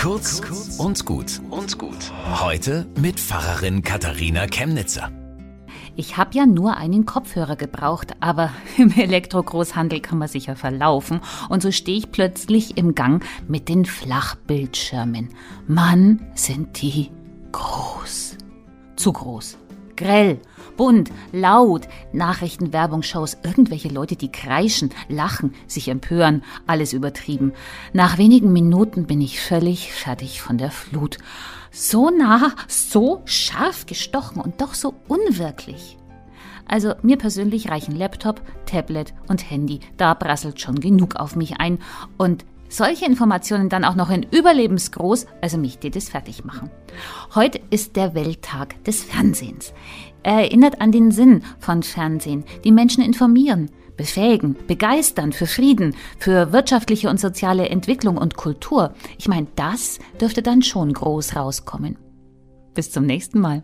Kurz und gut und gut. Heute mit Pfarrerin Katharina Chemnitzer. Ich habe ja nur einen Kopfhörer gebraucht, aber im Elektrogroßhandel kann man sich ja verlaufen. Und so stehe ich plötzlich im Gang mit den Flachbildschirmen. Mann, sind die groß. Zu groß. Grell, bunt, laut, Nachrichten, Werbung, Shows, irgendwelche Leute, die kreischen, lachen, sich empören, alles übertrieben. Nach wenigen Minuten bin ich völlig fertig von der Flut. So nah, so scharf gestochen und doch so unwirklich. Also mir persönlich reichen Laptop, Tablet und Handy. Da prasselt schon genug auf mich ein. Und solche Informationen dann auch noch in überlebensgroß, also mich tät es fertig machen. Heute ist der Welttag des Fernsehens. Er erinnert an den Sinn von Fernsehen, die Menschen informieren, befähigen, begeistern für Frieden, für wirtschaftliche und soziale Entwicklung und Kultur. Ich meine, das dürfte dann schon groß rauskommen. Bis zum nächsten Mal.